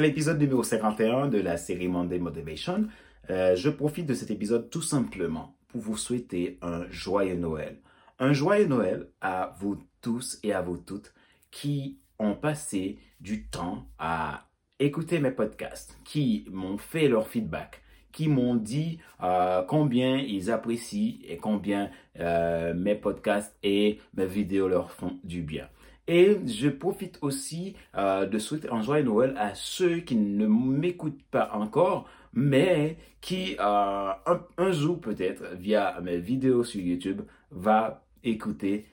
l'épisode numéro 51 de la série Monday Motivation. Euh, je profite de cet épisode tout simplement pour vous souhaiter un joyeux Noël. Un joyeux Noël à vous tous et à vous toutes qui ont passé du temps à écouter mes podcasts, qui m'ont fait leur feedback, qui m'ont dit euh, combien ils apprécient et combien euh, mes podcasts et mes vidéos leur font du bien. Et je profite aussi euh, de souhaiter un joyeux Noël à ceux qui ne m'écoutent pas encore, mais qui un, un, jour peut-être via mes vidéos sur YouTube va écouter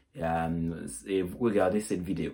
et regarder cette vidéo.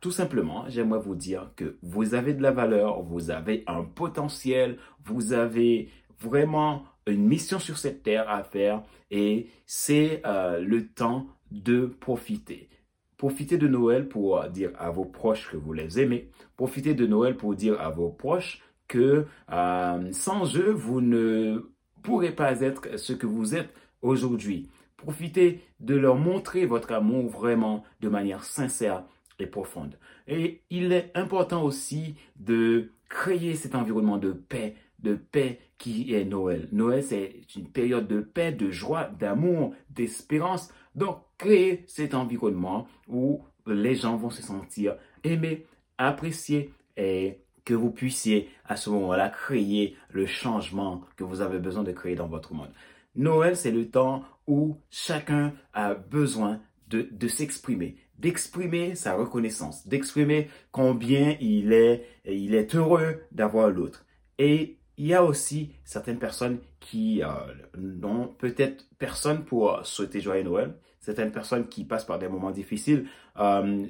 Tout simplement, j'aimerais vous dire que vous avez de la valeur, vous avez un potentiel, vous avez vraiment une mission sur cette terre à faire et c'est euh, le temps de profiter. Profitez de Noël pour dire à vos proches que vous les aimez. Profitez de Noël pour dire à vos proches que euh, sans eux, vous ne pourrez pas être ce que vous êtes aujourd'hui. Profitez de leur montrer votre amour vraiment de manière sincère et profonde. Et il est important aussi de créer cet environnement de paix, de paix qui est Noël. Noël, c'est une période de paix, de joie, d'amour, d'espérance. Donc, créer cet environnement où les gens vont se sentir aimés, appréciés et que vous puissiez à ce moment-là créer le changement que vous avez besoin de créer dans votre monde. Noël, c'est le temps où chacun a besoin de, de s'exprimer, d'exprimer sa reconnaissance, d'exprimer combien il est, il est heureux d'avoir l'autre. Et il y a aussi certaines personnes qui euh, n'ont peut-être personne pour souhaiter joyeux Noël, certaines personnes qui passent par des moments difficiles. Euh,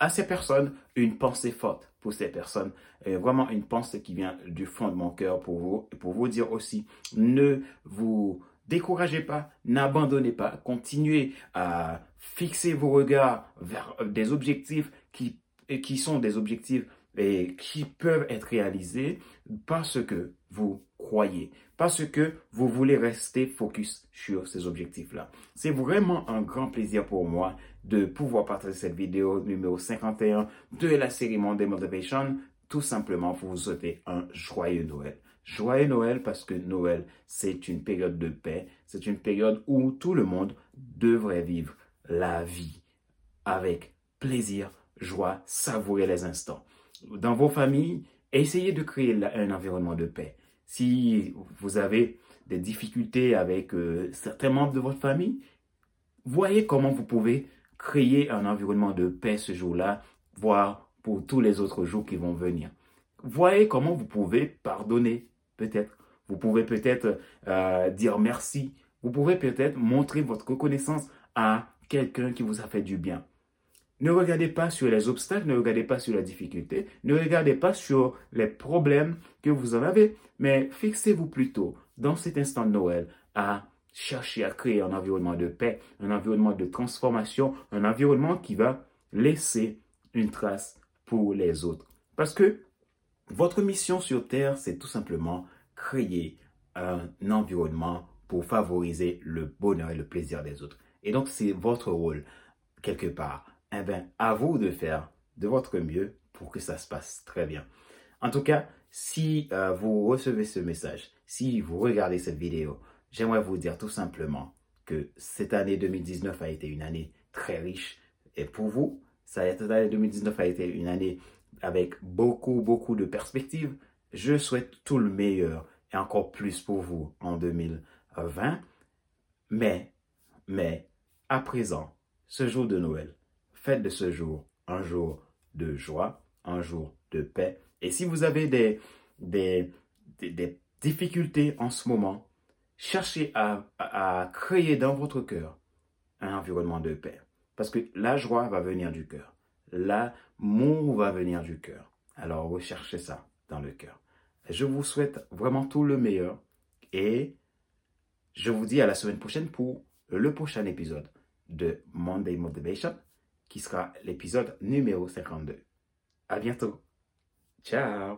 à ces personnes, une pensée forte pour ces personnes, vraiment une pensée qui vient du fond de mon cœur pour vous, et pour vous dire aussi, ne vous découragez pas, n'abandonnez pas, continuez à fixer vos regards vers des objectifs qui, qui sont des objectifs et qui peuvent être réalisés parce que vous croyez, parce que vous voulez rester focus sur ces objectifs-là. C'est vraiment un grand plaisir pour moi de pouvoir partager cette vidéo numéro 51 de la série Monday Motivation, tout simplement pour vous souhaiter un joyeux Noël. Joyeux Noël parce que Noël, c'est une période de paix, c'est une période où tout le monde devrait vivre la vie avec plaisir, joie, savourer les instants. Dans vos familles, essayez de créer un environnement de paix. Si vous avez des difficultés avec euh, certains membres de votre famille, voyez comment vous pouvez créer un environnement de paix ce jour-là, voire pour tous les autres jours qui vont venir. Voyez comment vous pouvez pardonner, peut-être. Vous pouvez peut-être euh, dire merci. Vous pouvez peut-être montrer votre reconnaissance à quelqu'un qui vous a fait du bien. Ne regardez pas sur les obstacles, ne regardez pas sur la difficulté, ne regardez pas sur les problèmes que vous en avez, mais fixez-vous plutôt dans cet instant de Noël à chercher à créer un environnement de paix, un environnement de transformation, un environnement qui va laisser une trace pour les autres. Parce que votre mission sur Terre, c'est tout simplement créer un environnement pour favoriser le bonheur et le plaisir des autres. Et donc, c'est votre rôle, quelque part, eh bien, à vous de faire de votre mieux pour que ça se passe très bien. En tout cas, si euh, vous recevez ce message, si vous regardez cette vidéo, j'aimerais vous dire tout simplement que cette année 2019 a été une année très riche. Et pour vous, cette année 2019 a été une année avec beaucoup, beaucoup de perspectives. Je souhaite tout le meilleur et encore plus pour vous en 2020. Mais, mais, à présent, ce jour de Noël, faites de ce jour un jour de joie, un jour de paix. Et si vous avez des, des, des, difficultés en ce moment, cherchez à, à, créer dans votre cœur un environnement de paix. Parce que la joie va venir du cœur. L'amour va venir du cœur. Alors recherchez ça dans le cœur. Je vous souhaite vraiment tout le meilleur et je vous dis à la semaine prochaine pour le prochain épisode de Monday Motivation qui sera l'épisode numéro 52. À bientôt. Ciao